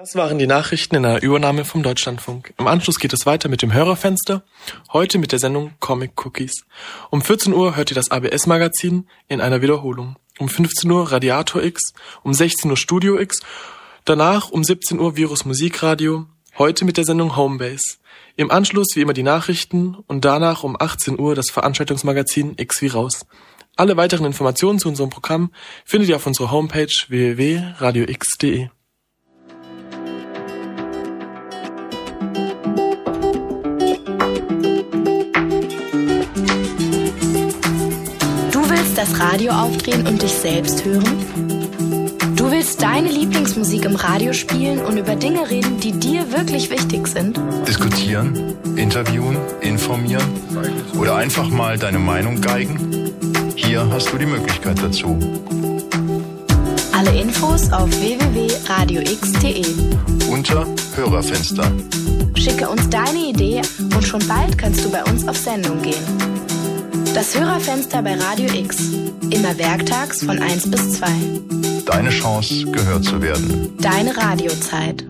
Das waren die Nachrichten in einer Übernahme vom Deutschlandfunk. Im Anschluss geht es weiter mit dem Hörerfenster, heute mit der Sendung Comic Cookies. Um 14 Uhr hört ihr das ABS-Magazin in einer Wiederholung. Um 15 Uhr Radiator X, um 16 Uhr Studio X, danach um 17 Uhr Virus Musikradio, heute mit der Sendung Homebase. Im Anschluss wie immer die Nachrichten und danach um 18 Uhr das Veranstaltungsmagazin X wie raus. Alle weiteren Informationen zu unserem Programm findet ihr auf unserer Homepage www.radiox.de. das Radio aufdrehen und dich selbst hören? Du willst deine Lieblingsmusik im Radio spielen und über Dinge reden, die dir wirklich wichtig sind? Diskutieren, interviewen, informieren oder einfach mal deine Meinung geigen? Hier hast du die Möglichkeit dazu. Alle Infos auf www.radiox.de unter Hörerfenster. Schicke uns deine Idee und schon bald kannst du bei uns auf Sendung gehen. Das Hörerfenster bei Radio X. Immer werktags von 1 bis 2. Deine Chance, gehört zu werden. Deine Radiozeit.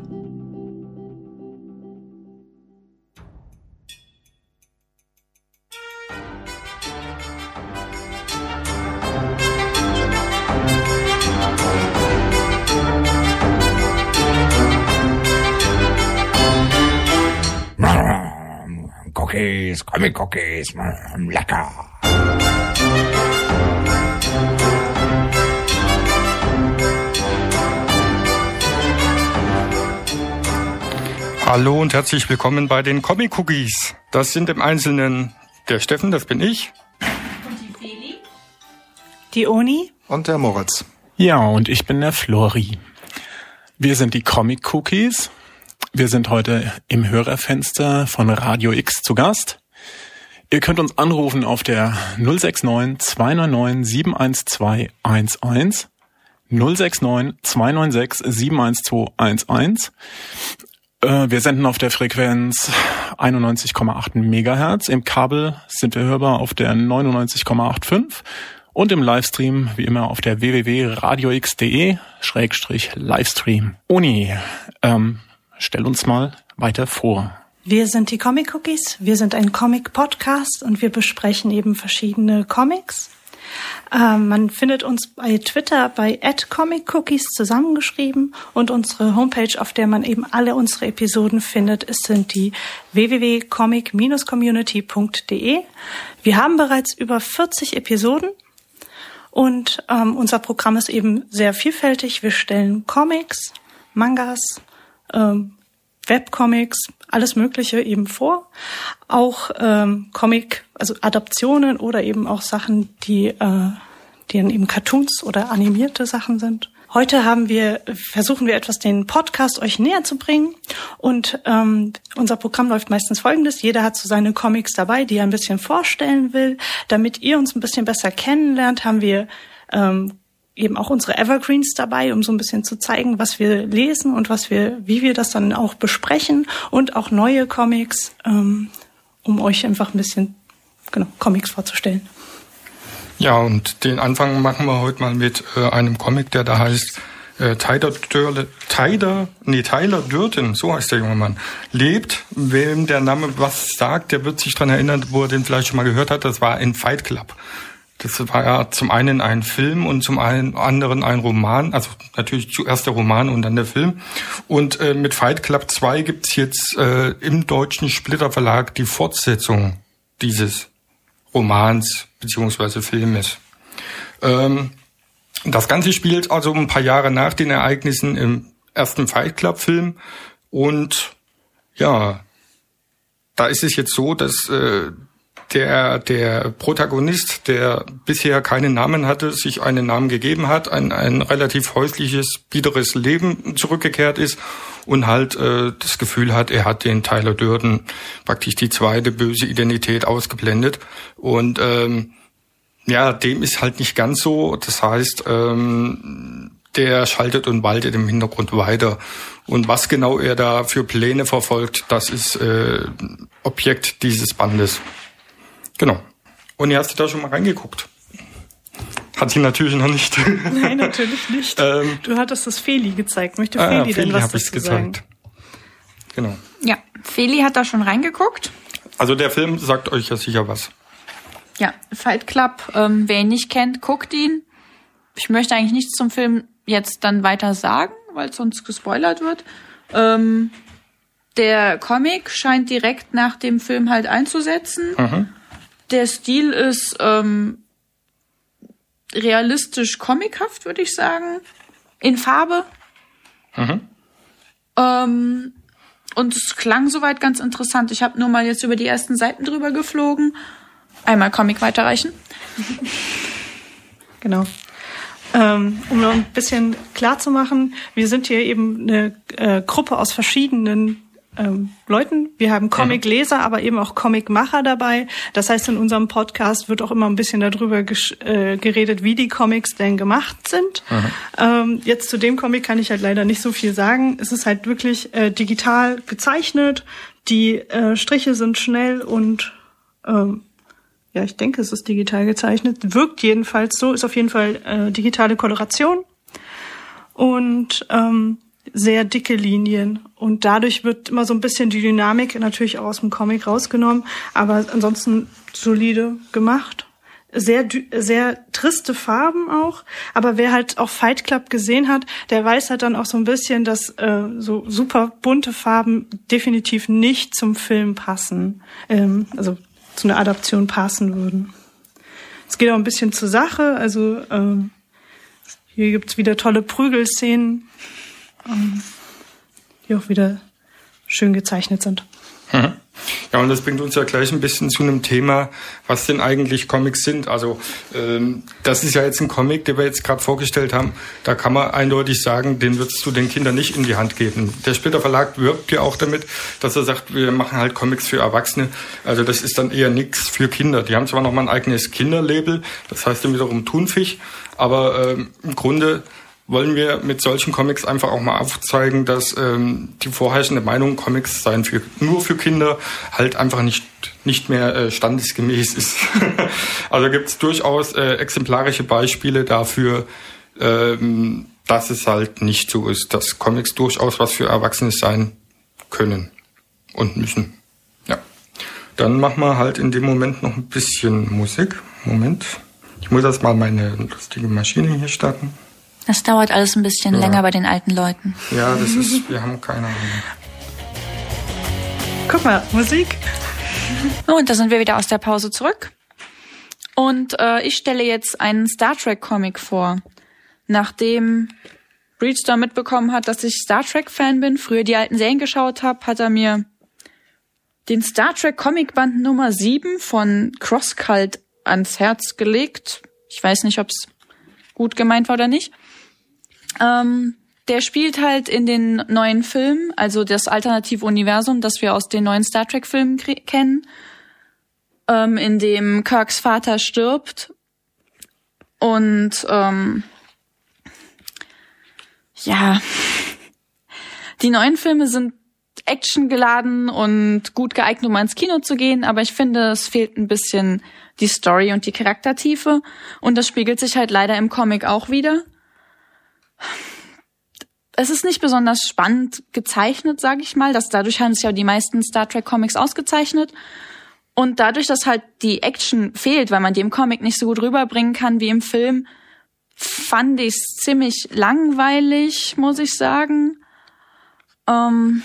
Cookies, Comic Cookies, lecker. Hallo und herzlich willkommen bei den Comic Cookies. Das sind im Einzelnen der Steffen, das bin ich. Und die Feli. Die Oni. Und der Moritz. Ja, und ich bin der Flori. Wir sind die Comic Cookies. Wir sind heute im Hörerfenster von Radio X zu Gast. Ihr könnt uns anrufen auf der 069 299 71211 069 296 71211 äh, wir senden auf der Frequenz 91,8 Megahertz. Im Kabel sind wir hörbar auf der 99,85 und im Livestream wie immer auf der www.radiox.de Schrägstrich Livestream. Uni, ähm, stell uns mal weiter vor. Wir sind die Comic Cookies. Wir sind ein Comic Podcast und wir besprechen eben verschiedene Comics ähm, man findet uns bei Twitter bei @comiccookies zusammengeschrieben und unsere Homepage, auf der man eben alle unsere Episoden findet, ist sind die www.comic-community.de. Wir haben bereits über 40 Episoden und ähm, unser Programm ist eben sehr vielfältig. Wir stellen Comics, Mangas, ähm, Webcomics, alles Mögliche eben vor. Auch ähm, Comic, also Adaptionen oder eben auch Sachen, die, äh, die dann eben Cartoons oder animierte Sachen sind. Heute haben wir, versuchen wir etwas den Podcast euch näher zu bringen. Und ähm, unser Programm läuft meistens folgendes. Jeder hat so seine Comics dabei, die er ein bisschen vorstellen will. Damit ihr uns ein bisschen besser kennenlernt, haben wir ähm, eben auch unsere Evergreens dabei, um so ein bisschen zu zeigen, was wir lesen und was wir, wie wir das dann auch besprechen und auch neue Comics, ähm, um euch einfach ein bisschen genau, Comics vorzustellen. Ja, und den Anfang machen wir heute mal mit äh, einem Comic, der da heißt äh, Tyler, Dörle, Tyler, nee, Tyler Durden, so heißt der junge Mann, lebt. Wem der Name was sagt, der wird sich dran erinnern, wo er den vielleicht schon mal gehört hat. Das war ein Fight Club. Das war ja zum einen ein Film und zum anderen ein Roman, also natürlich zuerst der Roman und dann der Film. Und äh, mit Fight Club 2 gibt's jetzt äh, im deutschen Splitter Verlag die Fortsetzung dieses Romans beziehungsweise Filmes. Ähm, das Ganze spielt also ein paar Jahre nach den Ereignissen im ersten Fight Club Film und ja, da ist es jetzt so, dass äh, der, der Protagonist, der bisher keinen Namen hatte, sich einen Namen gegeben hat, ein, ein relativ häusliches, biederes Leben zurückgekehrt ist und halt äh, das Gefühl hat, er hat den Tyler Durden praktisch die zweite böse Identität ausgeblendet. Und ähm, ja, dem ist halt nicht ganz so. Das heißt, ähm, der schaltet und waltet im Hintergrund weiter. Und was genau er da für Pläne verfolgt, das ist äh, Objekt dieses Bandes. Genau. Und ihr hast da schon mal reingeguckt. Hat sie natürlich noch nicht. Nein, natürlich nicht. ähm, du hattest das Feli gezeigt. Möchte Feli, ah, Feli denn was dazu sagen? Genau. Ja, Feli hat da schon reingeguckt. Also der Film sagt euch ja sicher was. Ja, Fight Club, ähm, wer ihn nicht kennt, guckt ihn. Ich möchte eigentlich nichts zum Film jetzt dann weiter sagen, weil sonst gespoilert wird. Ähm, der Comic scheint direkt nach dem Film halt einzusetzen. Mhm. Der Stil ist ähm, realistisch comichaft, würde ich sagen. In Farbe. Mhm. Ähm, und es klang soweit ganz interessant. Ich habe nur mal jetzt über die ersten Seiten drüber geflogen. Einmal Comic weiterreichen. genau. Ähm, um noch ein bisschen klar zu machen, wir sind hier eben eine äh, Gruppe aus verschiedenen ähm, Leuten. Wir haben Comicleser, aber eben auch Comicmacher dabei. Das heißt, in unserem Podcast wird auch immer ein bisschen darüber äh, geredet, wie die Comics denn gemacht sind. Ähm, jetzt zu dem Comic kann ich halt leider nicht so viel sagen. Es ist halt wirklich äh, digital gezeichnet. Die äh, Striche sind schnell und ähm, ja, ich denke, es ist digital gezeichnet. Wirkt jedenfalls so, ist auf jeden Fall äh, digitale Koloration. Und ähm, sehr dicke Linien. Und dadurch wird immer so ein bisschen die Dynamik natürlich auch aus dem Comic rausgenommen, aber ansonsten solide gemacht. Sehr, sehr triste Farben auch, aber wer halt auch Fight Club gesehen hat, der weiß halt dann auch so ein bisschen, dass äh, so super bunte Farben definitiv nicht zum Film passen, ähm, also zu einer Adaption passen würden. Es geht auch ein bisschen zur Sache, also ähm, hier gibt's wieder tolle Prügelszenen die auch wieder schön gezeichnet sind. Mhm. Ja, und das bringt uns ja gleich ein bisschen zu einem Thema, was denn eigentlich Comics sind. Also ähm, das ist ja jetzt ein Comic, den wir jetzt gerade vorgestellt haben. Da kann man eindeutig sagen, den würdest du den Kindern nicht in die Hand geben. Der Splitter Verlag wirbt ja auch damit, dass er sagt, wir machen halt Comics für Erwachsene. Also das ist dann eher nichts für Kinder. Die haben zwar noch mal ein eigenes Kinderlabel, das heißt dann wiederum Thunfisch, aber ähm, im Grunde wollen wir mit solchen Comics einfach auch mal aufzeigen, dass ähm, die vorherrschende Meinung, Comics seien für, nur für Kinder, halt einfach nicht, nicht mehr äh, standesgemäß ist. also gibt es durchaus äh, exemplarische Beispiele dafür, ähm, dass es halt nicht so ist, dass Comics durchaus was für Erwachsene sein können und müssen. Ja. Dann machen wir halt in dem Moment noch ein bisschen Musik. Moment. Ich muss erst mal meine lustige Maschine hier starten. Das dauert alles ein bisschen ja. länger bei den alten Leuten. Ja, das ist, wir haben keine Ahnung. Guck mal, Musik. Und da sind wir wieder aus der Pause zurück. Und äh, ich stelle jetzt einen Star Trek Comic vor. Nachdem Breedstar mitbekommen hat, dass ich Star Trek Fan bin, früher die alten Serien geschaut habe, hat er mir den Star Trek Comic Band Nummer 7 von Crosscult ans Herz gelegt. Ich weiß nicht, ob es gut gemeint war oder nicht. Ähm, der spielt halt in den neuen Filmen, also das alternative Universum, das wir aus den neuen Star Trek-Filmen kennen, ähm, in dem Kirks Vater stirbt. Und ähm, ja, die neuen Filme sind actiongeladen und gut geeignet, um ins Kino zu gehen, aber ich finde, es fehlt ein bisschen die Story und die Charaktertiefe. Und das spiegelt sich halt leider im Comic auch wieder es ist nicht besonders spannend gezeichnet, sage ich mal. dass dadurch haben sich ja die meisten Star Trek Comics ausgezeichnet. Und dadurch, dass halt die Action fehlt, weil man die im Comic nicht so gut rüberbringen kann wie im Film, fand ich es ziemlich langweilig, muss ich sagen. Ähm,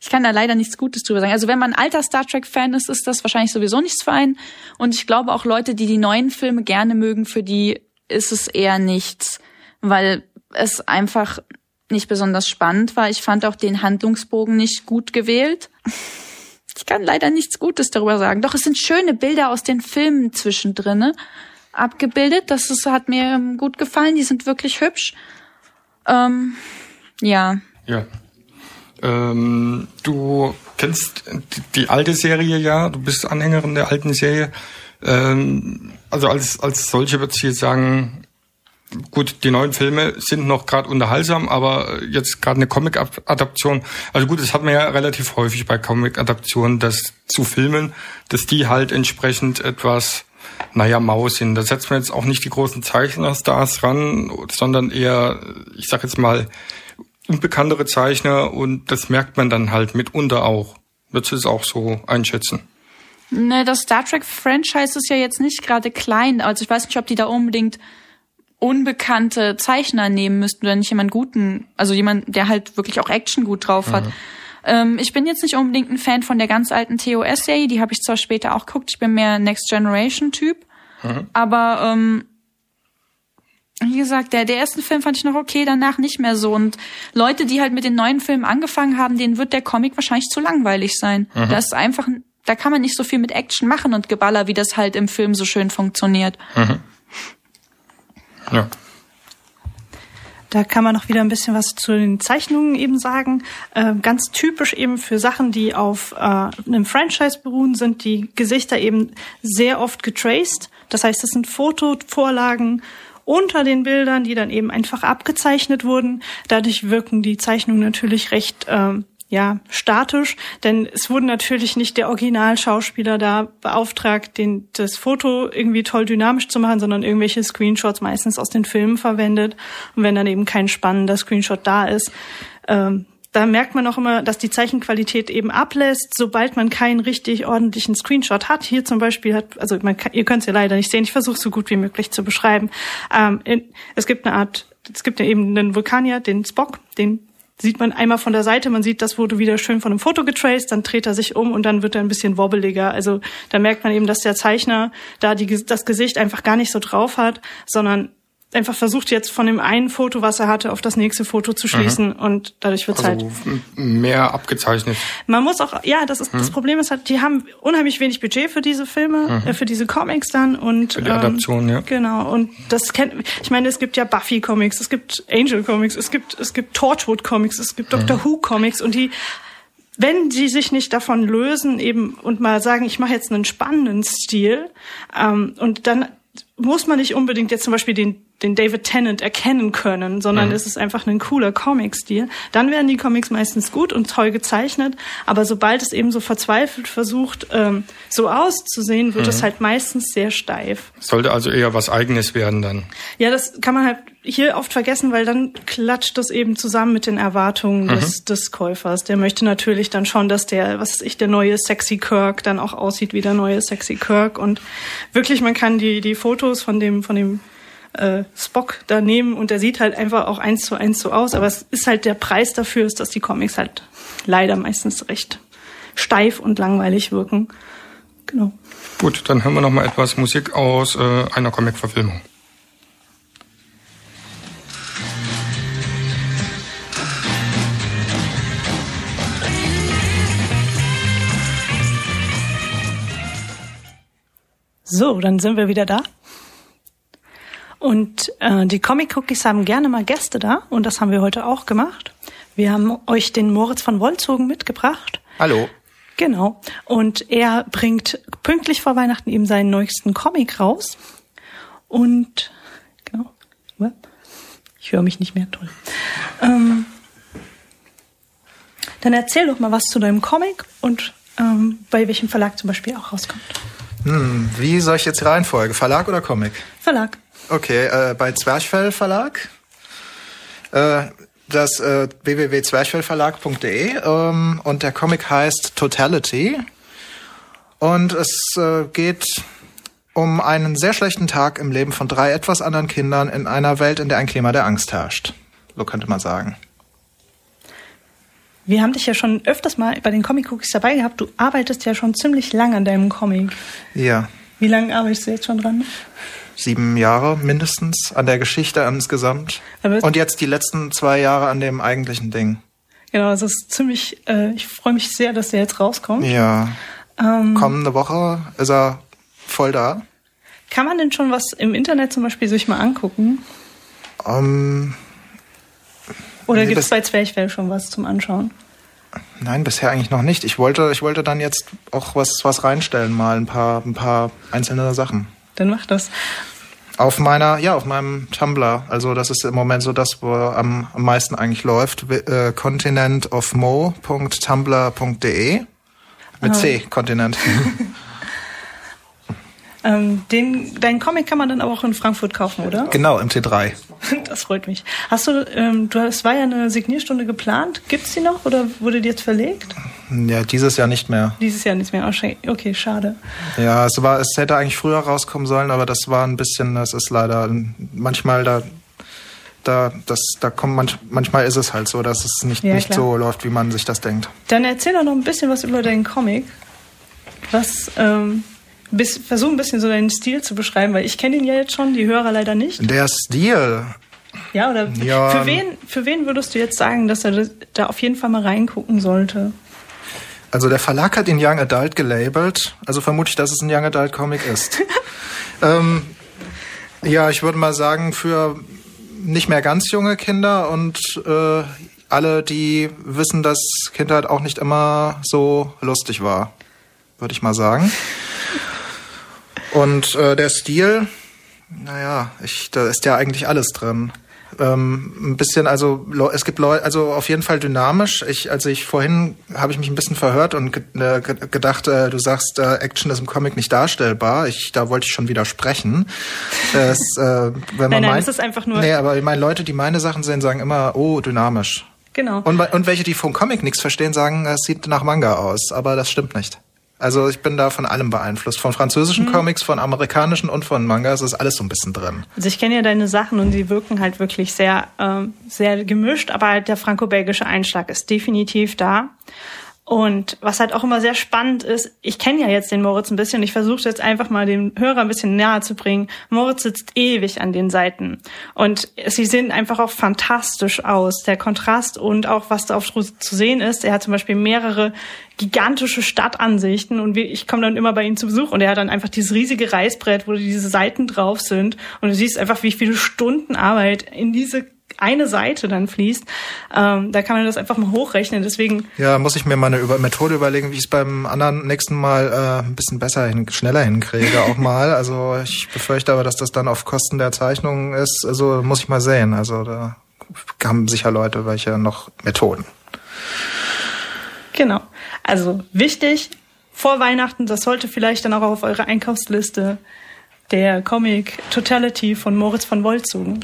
ich kann da leider nichts Gutes drüber sagen. Also wenn man alter Star Trek-Fan ist, ist das wahrscheinlich sowieso nichts für einen. Und ich glaube auch Leute, die die neuen Filme gerne mögen, für die ist es eher nichts weil es einfach nicht besonders spannend war. Ich fand auch den Handlungsbogen nicht gut gewählt. Ich kann leider nichts Gutes darüber sagen. Doch es sind schöne Bilder aus den Filmen zwischendrin abgebildet. Das ist, hat mir ähm, gut gefallen. Die sind wirklich hübsch. Ähm, ja. Ja. Ähm, du kennst die, alte Serie ja. Du bist Anhängerin der alten Serie. Ähm, also als als solche würde ich jetzt sagen, gut, die neuen Filme sind noch gerade unterhaltsam, aber jetzt gerade eine Comic-Adaption, also gut, das hat man ja relativ häufig bei Comic-Adaptionen, dass zu Filmen, dass die halt entsprechend etwas naja, mau sind. Da setzt man jetzt auch nicht die großen Zeichnerstars ran, sondern eher, ich sag jetzt mal, unbekanntere Zeichner und das merkt man dann halt mitunter auch. Würdest du es auch so einschätzen? Ne, das Star Trek Franchise ist ja jetzt nicht gerade klein. Also ich weiß nicht, ob die da unbedingt unbekannte Zeichner nehmen müssten oder nicht jemand guten, also jemand, der halt wirklich auch Action gut drauf hat. Mhm. Ähm, ich bin jetzt nicht unbedingt ein Fan von der ganz alten TOS-Serie, die habe ich zwar später auch geguckt, ich bin mehr Next Generation-Typ, mhm. aber ähm, wie gesagt, der, der erste Film fand ich noch okay, danach nicht mehr so. Und Leute, die halt mit den neuen Filmen angefangen haben, denen wird der Comic wahrscheinlich zu langweilig sein. Mhm. Das ist einfach, da kann man nicht so viel mit Action machen und Geballer, wie das halt im Film so schön funktioniert. Mhm. Ja. Da kann man noch wieder ein bisschen was zu den Zeichnungen eben sagen. Äh, ganz typisch eben für Sachen, die auf äh, einem Franchise beruhen, sind die Gesichter eben sehr oft getraced. Das heißt, es sind Fotovorlagen unter den Bildern, die dann eben einfach abgezeichnet wurden. Dadurch wirken die Zeichnungen natürlich recht ähm, ja, statisch, denn es wurde natürlich nicht der Originalschauspieler da beauftragt, den, das Foto irgendwie toll dynamisch zu machen, sondern irgendwelche Screenshots meistens aus den Filmen verwendet. Und wenn dann eben kein spannender Screenshot da ist, ähm, da merkt man auch immer, dass die Zeichenqualität eben ablässt, sobald man keinen richtig ordentlichen Screenshot hat. Hier zum Beispiel hat, also man kann, ihr könnt es ja leider nicht sehen, ich versuche so gut wie möglich zu beschreiben. Ähm, in, es gibt eine Art, es gibt ja eben einen Vulkanier, den Spock, den sieht man einmal von der Seite, man sieht das Foto wieder schön von einem Foto getraced, dann dreht er sich um und dann wird er ein bisschen wobbeliger. Also da merkt man eben, dass der Zeichner da die, das Gesicht einfach gar nicht so drauf hat, sondern einfach versucht jetzt von dem einen Foto, was er hatte, auf das nächste Foto zu schließen mhm. und dadurch wird also halt mehr abgezeichnet. Man muss auch, ja, das ist mhm. das Problem ist halt, die haben unheimlich wenig Budget für diese Filme, mhm. äh, für diese Comics dann und für die Adaption, ähm, ja. Genau und das kennt, ich meine, es gibt ja Buffy Comics, es gibt Angel Comics, es gibt es gibt Torchwood Comics, es gibt Doctor mhm. Who Comics und die wenn sie sich nicht davon lösen eben und mal sagen, ich mache jetzt einen spannenden Stil ähm, und dann muss man nicht unbedingt jetzt zum Beispiel den den David Tennant erkennen können, sondern mhm. es ist einfach ein cooler Comic-Stil. Dann werden die Comics meistens gut und toll gezeichnet, aber sobald es eben so verzweifelt versucht, ähm, so auszusehen, wird mhm. es halt meistens sehr steif. Sollte also eher was Eigenes werden dann. Ja, das kann man halt hier oft vergessen, weil dann klatscht das eben zusammen mit den Erwartungen mhm. des, des Käufers. Der möchte natürlich dann schon, dass der, was weiß ich, der neue Sexy Kirk dann auch aussieht wie der neue Sexy Kirk und wirklich, man kann die, die Fotos von dem, von dem äh, Spock da nehmen und der sieht halt einfach auch eins zu eins so aus. Aber es ist halt der Preis dafür, ist, dass die Comics halt leider meistens recht steif und langweilig wirken. Genau. Gut, dann hören wir noch mal etwas Musik aus äh, einer Comic-Verfilmung. So, dann sind wir wieder da. Und äh, die Comic Cookies haben gerne mal Gäste da und das haben wir heute auch gemacht. Wir haben euch den Moritz von Wolzogen mitgebracht. Hallo. Genau. Und er bringt pünktlich vor Weihnachten eben seinen neuesten Comic raus. Und genau. Ich höre mich nicht mehr toll. Ähm, dann erzähl doch mal was zu deinem Comic und ähm, bei welchem Verlag zum Beispiel auch rauskommt. Hm, wie soll ich jetzt die Reihenfolge? Verlag oder Comic? Verlag. Okay, äh, bei Zwerchfell Verlag. Äh, das äh, www.zwerchfellverlag.de ähm, und der Comic heißt Totality. Und es äh, geht um einen sehr schlechten Tag im Leben von drei etwas anderen Kindern in einer Welt, in der ein Klima der Angst herrscht. So könnte man sagen. Wir haben dich ja schon öfters mal bei den Comic Cookies dabei gehabt. Du arbeitest ja schon ziemlich lang an deinem Comic. Ja. Wie lange arbeitest du jetzt schon dran? sieben Jahre mindestens an der Geschichte insgesamt. Und jetzt die letzten zwei Jahre an dem eigentlichen Ding. Genau, es ist ziemlich, äh, ich freue mich sehr, dass der jetzt rauskommt. Ja. Ähm, Kommende Woche ist er voll da. Kann man denn schon was im Internet zum Beispiel sich mal angucken? Um, ähm, Oder nee, gibt es bei Zwerchfell schon was zum Anschauen? Nein, bisher eigentlich noch nicht. Ich wollte, ich wollte dann jetzt auch was, was reinstellen, mal ein paar, ein paar einzelne Sachen. Dann mach das. Auf meiner, ja, auf meinem Tumblr. Also das ist im Moment so das, wo am, am meisten eigentlich läuft. Äh, continentofmo.tumblr.de mit ah. C, Kontinent. Ähm, den, deinen Comic kann man dann aber auch in Frankfurt kaufen, oder? Genau, im T3. Das freut mich. Hast du, ähm, du, es war ja eine Signierstunde geplant. Gibt's die noch oder wurde die jetzt verlegt? Ja, dieses Jahr nicht mehr. Dieses Jahr nicht mehr. Okay, schade. Ja, es war, es hätte eigentlich früher rauskommen sollen, aber das war ein bisschen, das ist leider manchmal da da, das, da kommt manch, manchmal ist es halt so, dass es nicht, ja, nicht so läuft, wie man sich das denkt. Dann erzähl doch noch ein bisschen was über deinen Comic. Was, ähm, bis, versuch ein bisschen so deinen Stil zu beschreiben, weil ich kenne ihn ja jetzt schon, die Hörer leider nicht. Der Stil. Ja, oder ja. Für, wen, für wen würdest du jetzt sagen, dass er da auf jeden Fall mal reingucken sollte? Also der Verlag hat ihn Young Adult gelabelt, also vermute ich, dass es ein Young Adult Comic ist. ähm, ja, ich würde mal sagen, für nicht mehr ganz junge Kinder und äh, alle, die wissen, dass Kindheit auch nicht immer so lustig war, würde ich mal sagen. Und äh, der Stil, naja, ich, da ist ja eigentlich alles drin ähm, ein bisschen, also es gibt Leute, also auf jeden Fall dynamisch. Ich, also ich vorhin habe ich mich ein bisschen verhört und ge äh, gedacht, äh, du sagst, äh, Action ist im Comic nicht darstellbar. Ich, da wollte ich schon widersprechen. Das, äh, wenn man nein, nein, meint, ist einfach nur. Nee, aber ich meine, Leute, die meine Sachen sehen, sagen immer, oh, dynamisch. Genau. Und, und welche, die vom Comic nichts verstehen, sagen, es sieht nach Manga aus. Aber das stimmt nicht. Also ich bin da von allem beeinflusst. Von französischen mhm. Comics, von amerikanischen und von Mangas ist alles so ein bisschen drin. Also ich kenne ja deine Sachen und die wirken halt wirklich sehr, ähm, sehr gemischt, aber halt der franco-belgische Einschlag ist definitiv da. Und was halt auch immer sehr spannend ist, ich kenne ja jetzt den Moritz ein bisschen ich versuche jetzt einfach mal den Hörer ein bisschen näher zu bringen. Moritz sitzt ewig an den Seiten und sie sehen einfach auch fantastisch aus. Der Kontrast und auch was da auf zu sehen ist. Er hat zum Beispiel mehrere gigantische Stadtansichten und ich komme dann immer bei ihm zu Besuch und er hat dann einfach dieses riesige Reißbrett, wo diese Seiten drauf sind und du siehst einfach, wie viele Stunden Arbeit in diese eine Seite dann fließt. Ähm, da kann man das einfach mal hochrechnen. Deswegen. Ja, muss ich mir mal eine Über Methode überlegen, wie ich es beim anderen nächsten Mal äh, ein bisschen besser hin, schneller hinkriege auch mal. Also ich befürchte aber, dass das dann auf Kosten der Zeichnung ist. Also muss ich mal sehen. Also da haben sicher Leute welche noch Methoden. Genau. Also wichtig, vor Weihnachten, das sollte vielleicht dann auch auf eure Einkaufsliste der Comic Totality von Moritz von Wolzogen.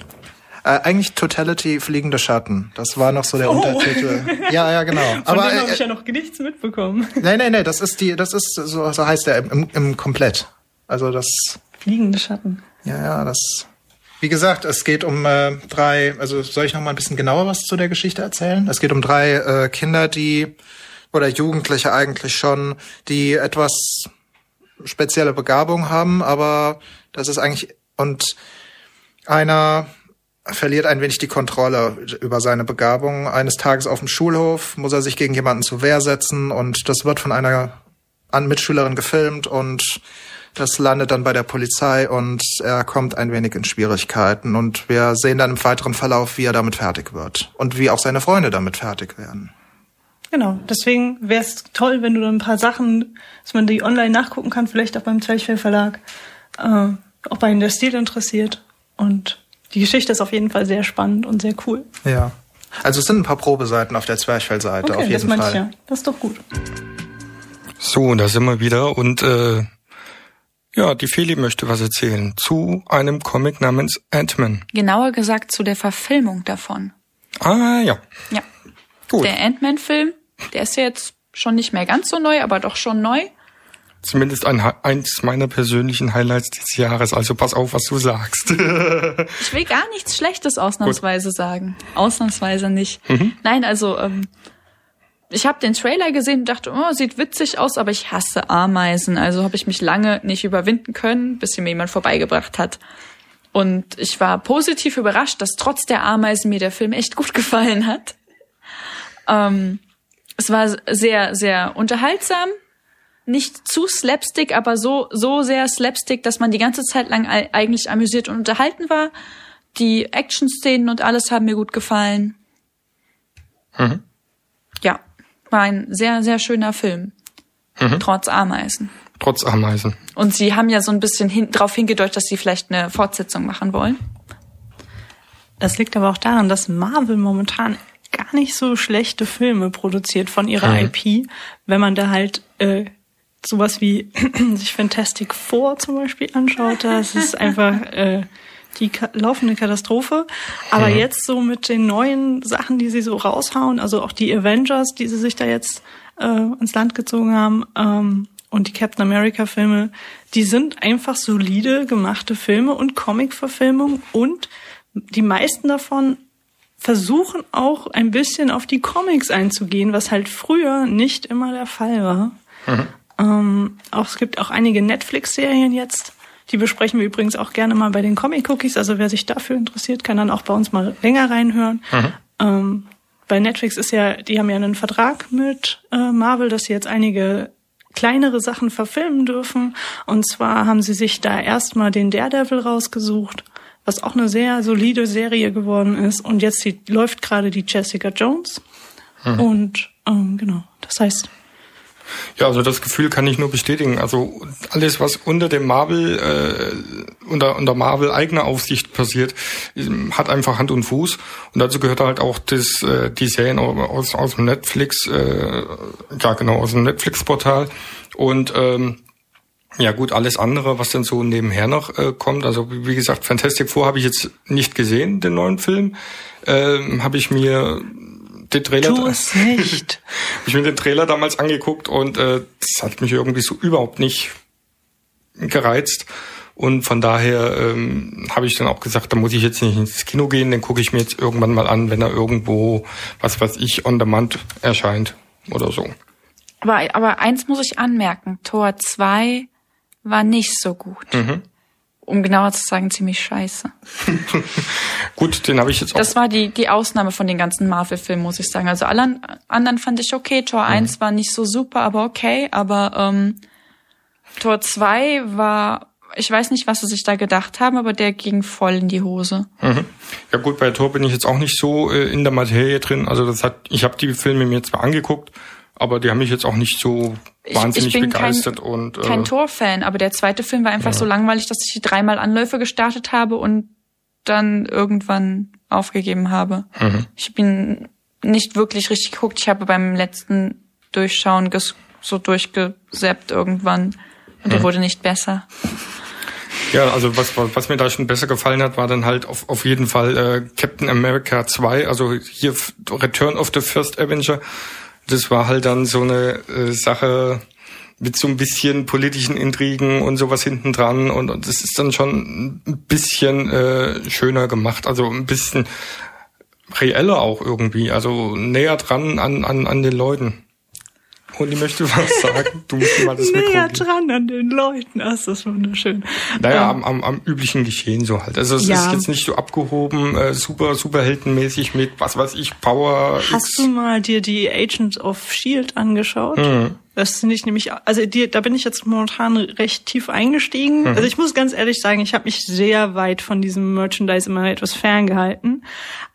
Äh, eigentlich Totality Fliegende Schatten. Das war noch so der oh. Untertitel. Ja, ja, genau. Von Aber dem habe äh, ich ja noch nichts mitbekommen. Nein, nein, nein, das ist die, das ist, so, so heißt der im, im Komplett. Also das. Fliegende Schatten. Ja, ja, das. Wie gesagt, es geht um äh, drei, also soll ich noch mal ein bisschen genauer was zu der Geschichte erzählen? Es geht um drei äh, Kinder, die, oder Jugendliche eigentlich schon, die etwas spezielle Begabung haben, aber das ist eigentlich, und einer verliert ein wenig die Kontrolle über seine Begabung. Eines Tages auf dem Schulhof muss er sich gegen jemanden zur Wehr setzen und das wird von einer Mitschülerin gefilmt und das landet dann bei der Polizei und er kommt ein wenig in Schwierigkeiten und wir sehen dann im weiteren Verlauf, wie er damit fertig wird und wie auch seine Freunde damit fertig werden. Genau, deswegen wäre es toll, wenn du dann ein paar Sachen, dass man die online nachgucken kann, vielleicht auch beim Zwerchfell Verlag, äh, ob einen der Stil interessiert und die Geschichte ist auf jeden Fall sehr spannend und sehr cool. Ja. Also es sind ein paar Probeseiten auf der Zwerchfell-Seite, okay, auf jeden das Fall. Ich ja. Das ist doch gut. So, da sind wir wieder und äh, ja, die Feli möchte was erzählen zu einem Comic namens Ant-Man. Genauer gesagt zu der Verfilmung davon. Ah ja. Ja. Gut. Der Ant-Man-Film, der ist ja jetzt schon nicht mehr ganz so neu, aber doch schon neu zumindest ein, eins meiner persönlichen Highlights dieses Jahres. Also pass auf, was du sagst. ich will gar nichts Schlechtes ausnahmsweise Gut. sagen. Ausnahmsweise nicht. Mhm. Nein, also ähm, ich habe den Trailer gesehen und dachte, oh, sieht witzig aus, aber ich hasse Ameisen. Also habe ich mich lange nicht überwinden können, bis mir jemand vorbeigebracht hat. Und ich war positiv überrascht, dass trotz der Ameisen mir der Film echt gut gefallen hat. Ähm, es war sehr, sehr unterhaltsam nicht zu slapstick, aber so, so sehr slapstick, dass man die ganze Zeit lang eigentlich amüsiert und unterhalten war. Die Action-Szenen und alles haben mir gut gefallen. Mhm. Ja, war ein sehr, sehr schöner Film. Mhm. Trotz Ameisen. Trotz Ameisen. Und sie haben ja so ein bisschen hin, darauf hingedeutet, dass sie vielleicht eine Fortsetzung machen wollen. Das liegt aber auch daran, dass Marvel momentan gar nicht so schlechte Filme produziert von ihrer mhm. IP, wenn man da halt äh, sowas wie sich Fantastic Four zum Beispiel anschaut, das ist einfach äh, die ka laufende Katastrophe. Aber Mhm. jetzt so mit den neuen Sachen, die sie so raushauen, also auch die Avengers, die sie sich da jetzt äh, ins Land gezogen haben, ähm, und die Captain America Filme, die sind einfach solide gemachte Filme und Comic-Verfilmungen und die meisten davon versuchen auch ein bisschen auf die Comics einzugehen, was halt früher nicht immer der Fall war. Ähm, auch, es gibt auch einige Netflix-Serien jetzt, die besprechen wir übrigens auch gerne mal bei den Comic-Cookies. Also wer sich dafür interessiert, kann dann auch bei uns mal länger reinhören. Ähm, bei Netflix ist ja, die haben ja einen Vertrag mit äh, Marvel, dass sie jetzt einige kleinere Sachen verfilmen dürfen. Und zwar haben sie sich da erstmal den Daredevil rausgesucht, was auch eine sehr solide Serie geworden ist. Und jetzt die, läuft gerade die Jessica Jones. Und ähm, genau, das heißt, Ja, also das Gefühl kann ich nur bestätigen. Also alles, was unter dem Marvel, äh, unter, unter Marvel eigener Aufsicht passiert, hat einfach Hand und Fuß. Und dazu gehört halt auch das, äh, die Serien aus, aus dem Netflix, äh, ja genau, aus dem Netflix-Portal. Und ähm, ja gut, alles andere, was dann so nebenher noch äh, kommt. Also wie wie gesagt, Fantastic Four habe ich jetzt nicht gesehen, den neuen Film. Ähm, habe ich mir den Trailer tu es nicht. ich mir den Trailer damals angeguckt und äh, das hat mich irgendwie so überhaupt nicht gereizt. Und von daher ähm, habe ich dann auch gesagt, da muss ich jetzt nicht ins Kino gehen, den gucke ich mir jetzt irgendwann mal an, wenn er irgendwo, was weiß ich, on demand erscheint oder so. Aber, aber eins muss ich anmerken, Tor 2 war nicht so gut. Mhm. Um genauer zu sagen, ziemlich scheiße. Gut, den habe ich jetzt auch. Das war die, die Ausnahme von den ganzen Marvel-Filmen, muss ich sagen. Also alle an- anderen fand ich okay. Tor Mhm. 1 war nicht so super, aber okay. Aber ähm, Tor 2 war, ich weiß nicht, was sie sich da gedacht haben, aber der ging voll in die Hose. Mhm. Ja gut, bei Tor bin ich jetzt auch nicht so äh, in der Materie drin. Also das hat, ich habe die Filme mir zwar angeguckt, aber die haben mich jetzt auch nicht so Ich- wahnsinnig ich bin begeistert kein, und äh, kein Tor-Fan, aber der zweite Film war einfach so langweilig, dass ich dreimal Anläufe gestartet habe und dann irgendwann aufgegeben habe. Mhm. Ich bin nicht wirklich richtig geguckt. Ich habe beim letzten Durchschauen so durchgesappt irgendwann und der Mhm. wurde nicht besser. Ja, also was, was mir da schon besser gefallen hat, war dann halt auf, auf jeden Fall äh, Captain America 2, also hier Return of the First Avenger. Das war halt dann so eine äh, Sache mit so ein bisschen politischen Intrigen und sowas hinten dran. Und, und das ist dann schon ein bisschen äh, schöner gemacht, also ein bisschen reeller auch irgendwie, also näher dran an, an, an den Leuten. Und ich möchte was sagen, du musst mal das Mikro näher geben. dran an den Leuten. Ach, das ist wunderschön. Naja, Ähm, am, am, am üblichen Geschehen so halt. Also es Ja. ist jetzt nicht so abgehoben, äh, super, superheldenmäßig mit, was weiß ich, Power Hast X. du mal dir die Agents of Shield angeschaut? Mhm. Das finde ich nämlich, also die, da bin ich jetzt momentan recht tief eingestiegen. Mhm. Also ich muss ganz ehrlich sagen, ich habe mich sehr weit von diesem Merchandise immer etwas ferngehalten.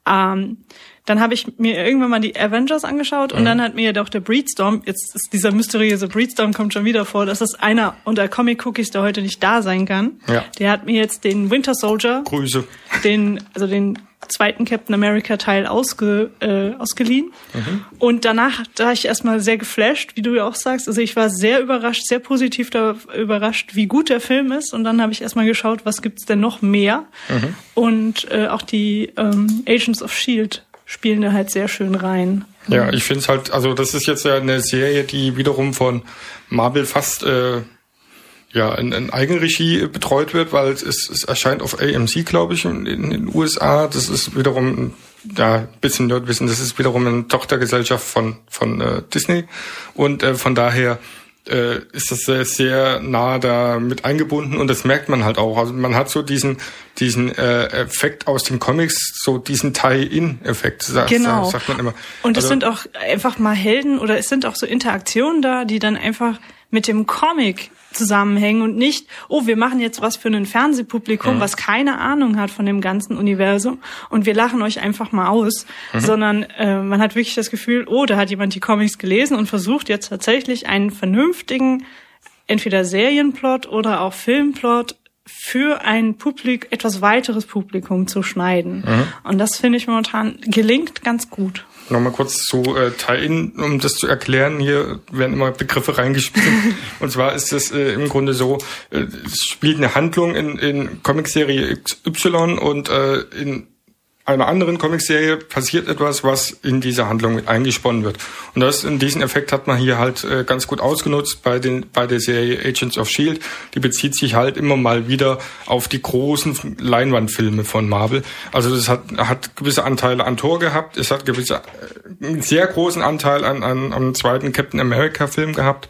Ähm, dann habe ich mir irgendwann mal die Avengers angeschaut Mhm. und dann hat mir doch der Breedstorm, jetzt ist dieser mysteriöse Breedstorm kommt schon wieder vor, das ist einer unter Comic Cookies, der heute nicht da sein kann. Ja. Der hat mir jetzt den Winter Soldier Grüße. den, also den zweiten Captain America Teil ausge, äh, ausgeliehen. Mhm. Und danach da ich erstmal sehr geflasht, wie du ja auch sagst. Also ich war sehr überrascht, sehr positiv da überrascht, wie gut der Film ist. Und dann habe ich erstmal geschaut, was gibt's denn noch mehr. Mhm. Und äh, auch die ähm, Agents of Shield spielen da halt sehr schön rein. Ja, ich finde es halt, also das ist jetzt ja eine Serie, die wiederum von Marvel fast äh, ja in, in Eigenregie betreut wird, weil es, es erscheint auf AMC, glaube ich, in, in den USA. Das ist wiederum ja ein bisschen Nerdwissen. Das ist wiederum eine Tochtergesellschaft von von äh, Disney und äh, von daher äh, ist das sehr, sehr nah da mit eingebunden und das merkt man halt auch. Also man hat so diesen diesen äh, Effekt aus den Comics, so diesen Tie-In-Effekt, sagt, Genau. sagt man immer. Und es Also- sind auch einfach mal Helden oder es sind auch so Interaktionen da, die dann einfach mit dem Comic zusammenhängen und nicht, oh, wir machen jetzt was für ein Fernsehpublikum, Mhm. was keine Ahnung hat von dem ganzen Universum und wir lachen euch einfach mal aus, Mhm. sondern äh, man hat wirklich das Gefühl, oh, da hat jemand die Comics gelesen und versucht jetzt tatsächlich einen vernünftigen, entweder Serienplot oder auch Filmplot für ein Publik, etwas weiteres Publikum zu schneiden. Mhm. Und das finde ich momentan gelingt ganz gut. Nochmal kurz zu äh, Tie-In, um das zu erklären. Hier werden immer Begriffe reingespielt. und zwar ist es äh, im Grunde so, äh, es spielt eine Handlung in, in Comicserie XY und äh, in einer anderen Comicserie passiert etwas, was in diese Handlung mit eingesponnen wird. Und das, in diesen Effekt hat man hier halt äh, ganz gut ausgenutzt bei den, bei der Serie Agents of Shield. Die bezieht sich halt immer mal wieder auf die großen Leinwandfilme von Marvel. Also das hat, hat gewisse Anteile an Tor gehabt. Es hat gewisse, äh, einen sehr großen Anteil an, an, am zweiten Captain America Film gehabt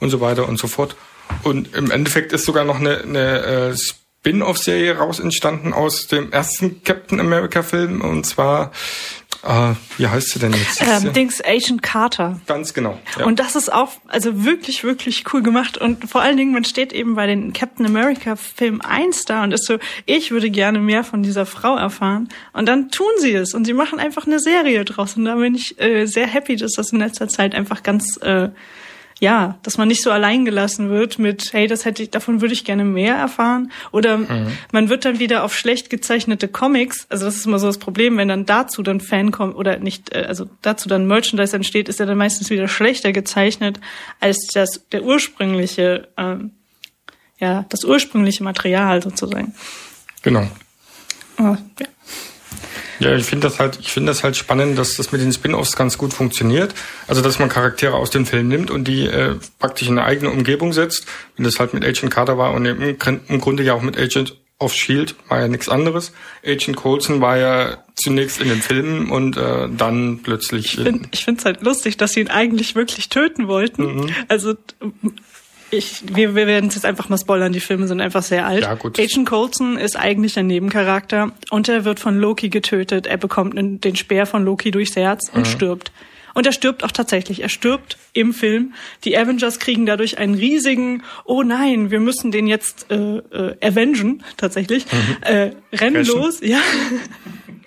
und so weiter und so fort. Und im Endeffekt ist sogar noch eine, eine äh, Spin-off-Serie raus entstanden aus dem ersten Captain America-Film und zwar äh, wie heißt sie denn jetzt? Ähm, Dings Agent Carter. Ganz genau. Ja. Und das ist auch also wirklich, wirklich cool gemacht. Und vor allen Dingen, man steht eben bei den Captain America Film 1 da und ist so, ich würde gerne mehr von dieser Frau erfahren. Und dann tun sie es und sie machen einfach eine Serie draus. Und da bin ich äh, sehr happy, dass das in letzter Zeit einfach ganz äh, ja, dass man nicht so allein gelassen wird mit, hey, das hätte ich, davon würde ich gerne mehr erfahren. Oder mhm. man wird dann wieder auf schlecht gezeichnete Comics, also das ist immer so das Problem, wenn dann dazu dann Fan kommt oder nicht, äh, also dazu dann Merchandise entsteht, ist er dann meistens wieder schlechter gezeichnet als das der ursprüngliche, ähm, ja, das ursprüngliche Material sozusagen. Genau. Oh, ja. Ja, ich finde das halt, ich finde das halt spannend, dass das mit den Spin-offs ganz gut funktioniert. Also dass man Charaktere aus dem Film nimmt und die äh, praktisch in eine eigene Umgebung setzt. Wenn das halt mit Agent Carter war und im, im Grunde ja auch mit Agent of Shield war ja nichts anderes. Agent Coulson war ja zunächst in den Filmen und äh, dann plötzlich. Ich finde es halt lustig, dass sie ihn eigentlich wirklich töten wollten. Mhm. Also ich, wir, wir werden es jetzt einfach mal spoilern, die Filme sind einfach sehr alt. Ja, gut. Agent Coulson ist eigentlich ein Nebencharakter und er wird von Loki getötet. Er bekommt den Speer von Loki durchs Herz und mhm. stirbt. Und er stirbt auch tatsächlich. Er stirbt im Film. Die Avengers kriegen dadurch einen riesigen, oh nein, wir müssen den jetzt äh, äh, avengen, tatsächlich. Mhm. Äh, rennen los, ja.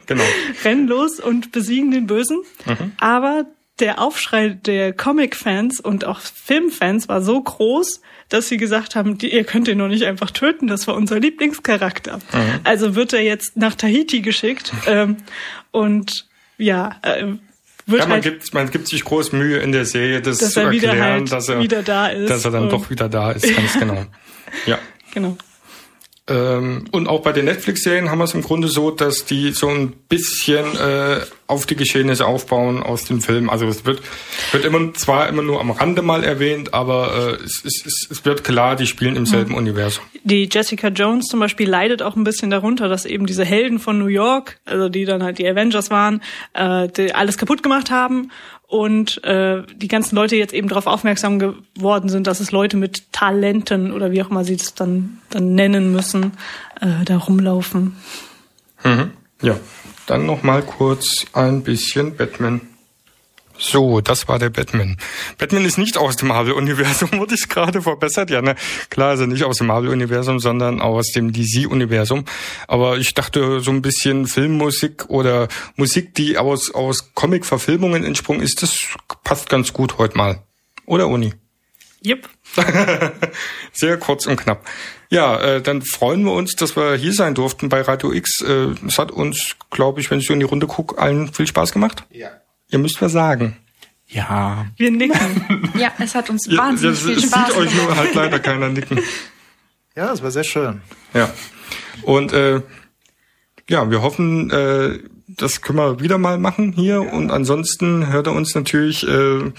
Genau. rennen los und besiegen den Bösen. Mhm. Aber der Aufschrei der Comic-Fans und auch Filmfans war so groß, dass sie gesagt haben, ihr könnt ihn noch nicht einfach töten, das war unser Lieblingscharakter. Mhm. Also wird er jetzt nach Tahiti geschickt ähm, und ja, äh, wird ja, man, halt, gibt, man gibt sich groß Mühe in der Serie, das dass zu er erklären, halt dass er wieder da ist. Dass er dann doch wieder da ist, ganz genau. Ja. Genau. Ähm, und auch bei den Netflix-Serien haben wir es im Grunde so, dass die so ein bisschen äh, auf die Geschehnisse aufbauen aus dem Film. Also es wird, wird immer zwar immer nur am Rande mal erwähnt, aber äh, es, es, es wird klar, die spielen im selben mhm. Universum. Die Jessica Jones zum Beispiel leidet auch ein bisschen darunter, dass eben diese Helden von New York, also die dann halt die Avengers waren, äh, alles kaputt gemacht haben und äh, die ganzen Leute jetzt eben darauf aufmerksam geworden sind, dass es Leute mit Talenten oder wie auch immer sie es dann dann nennen müssen, äh, da rumlaufen. Mhm. Ja, dann noch mal kurz ein bisschen Batman. So, das war der Batman. Batman ist nicht aus dem Marvel-Universum, wurde ich gerade verbessert. Ja, ne, klar, also nicht aus dem Marvel-Universum, sondern aus dem DC-Universum. Aber ich dachte, so ein bisschen Filmmusik oder Musik, die aus, aus Comic-Verfilmungen entsprungen ist, das passt ganz gut heute mal. Oder, Uni? Yep. Sehr kurz und knapp. Ja, äh, dann freuen wir uns, dass wir hier sein durften bei Radio X. Äh, es hat uns, glaube ich, wenn ich so in die Runde gucke, allen viel Spaß gemacht. Ja. Ihr müsst was sagen. Ja. Wir nicken. ja, es hat uns ja, wahnsinnig viel Spaß gemacht. sieht euch nur halt leider keiner nicken. Ja, es war sehr schön. Ja. Und äh, ja, wir hoffen, äh, das können wir wieder mal machen hier. Ja. Und ansonsten hört er uns natürlich äh,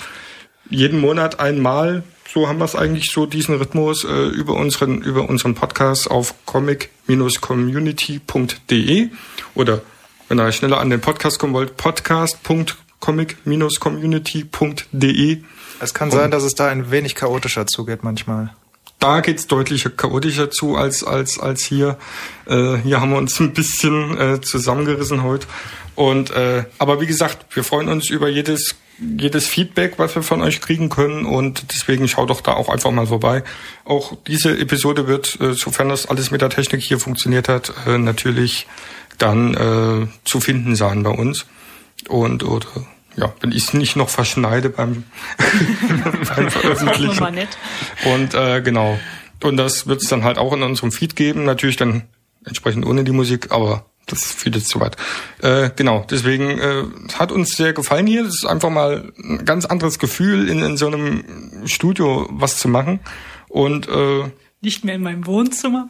jeden Monat einmal. So haben wir es eigentlich so diesen Rhythmus äh, über unseren über unseren Podcast auf comic-community.de oder wenn ihr schneller an den Podcast kommen wollt, podcast.comic-community.de. Es kann sein, dass es da ein wenig chaotischer zugeht manchmal. Da geht's deutlich chaotischer zu als als als hier. Äh, hier haben wir uns ein bisschen äh, zusammengerissen heute. Und äh, aber wie gesagt, wir freuen uns über jedes jedes Feedback, was wir von euch kriegen können und deswegen schaut doch da auch einfach mal vorbei. Auch diese Episode wird, äh, sofern das alles mit der Technik hier funktioniert hat, äh, natürlich dann äh, zu finden sein bei uns. Und oder ja, wenn ich es nicht noch verschneide beim, beim Veröffentlichen. Und äh, genau. Und das wird es dann halt auch in unserem Feed geben, natürlich dann entsprechend ohne die Musik, aber das führt jetzt zu weit. Äh, genau, deswegen äh, hat uns sehr gefallen hier. Das ist einfach mal ein ganz anderes Gefühl, in, in so einem Studio was zu machen. Und äh, Nicht mehr in meinem Wohnzimmer.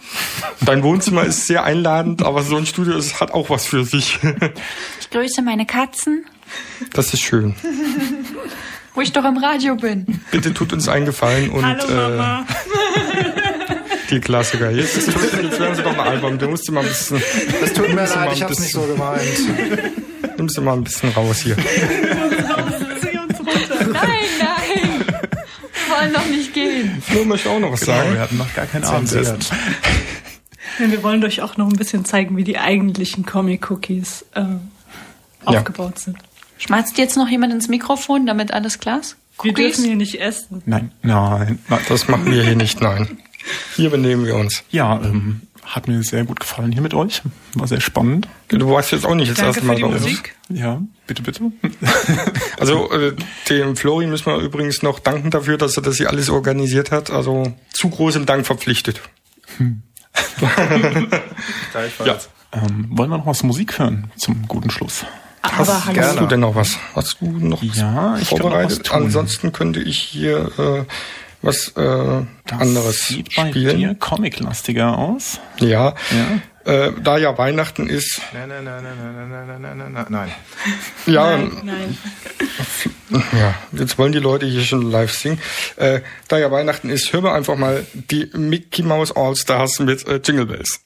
dein Wohnzimmer ist sehr einladend, aber so ein Studio ist, hat auch was für sich. Ich grüße meine Katzen, Das ist schön. wo ich doch im Radio bin. Bitte tut uns einen Gefallen und Hallo Mama. Äh, die Klassiker. Jetzt, ist, jetzt werden sie doch mal albern. Du musst mal ein bisschen, Das tut mir leid, ein ich hab's nicht so bisschen- gemeint. nimmst du mal ein bisschen raus hier. Zieh uns runter. Nein, nein. Wir wollen doch nicht gehen. Flo möchte auch noch was Genau, sagen. wir hatten noch gar kein Abendessen. Ja, wir wollen euch auch noch ein bisschen zeigen, wie die eigentlichen Comic-Cookies äh, aufgebaut sind. Schmatzt jetzt noch jemand ins Mikrofon, damit alles klar ist? Wir dürfen hier nicht essen. Nein, nein. nein. Das machen wir hier nicht, nein. Hier benehmen wir uns. Ja, ähm, hat mir sehr gut gefallen hier mit euch. War sehr spannend. Du warst jetzt auch nicht das erste Mal bei uns. Musik. Ja, bitte, bitte. Also äh, dem Flori müssen wir übrigens noch danken dafür, dass er das hier alles organisiert hat. Also zu großem Dank verpflichtet. ja. Ähm, wollen wir noch was Musik hören zum guten Schluss? Aber hallo. Hast du denn noch was? Hast du noch was Ja, ich kann noch was vorbereitet? tun. Ansonsten könnte ich hier äh, was äh, anderes sieht bei spielen. dir comiclastiger aus. Ja. Ja. Äh, da ja Weihnachten ist, Nein, nein, nein, nein, nein, nein, nein, nein, nein, nein, nein. ja, Nein, nein. ja, jetzt wollen die Leute hier schon live singen. Äh, da ja Weihnachten ist, hören wir einfach mal die Mickey Mouse All Stars mit äh, Jingle Bells.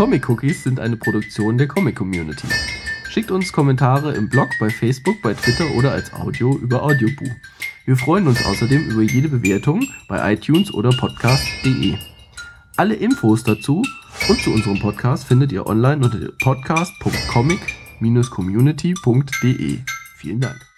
Comic Cookies sind eine Produktion der Comic Community. Schickt uns Kommentare im Blog, bei Facebook, bei Twitter oder als Audio über Audioboo. Wir freuen uns außerdem über jede Bewertung bei iTunes oder podcast.de. Alle Infos dazu und zu unserem Podcast findet ihr online unter podcast.comic-community.de. Vielen Dank.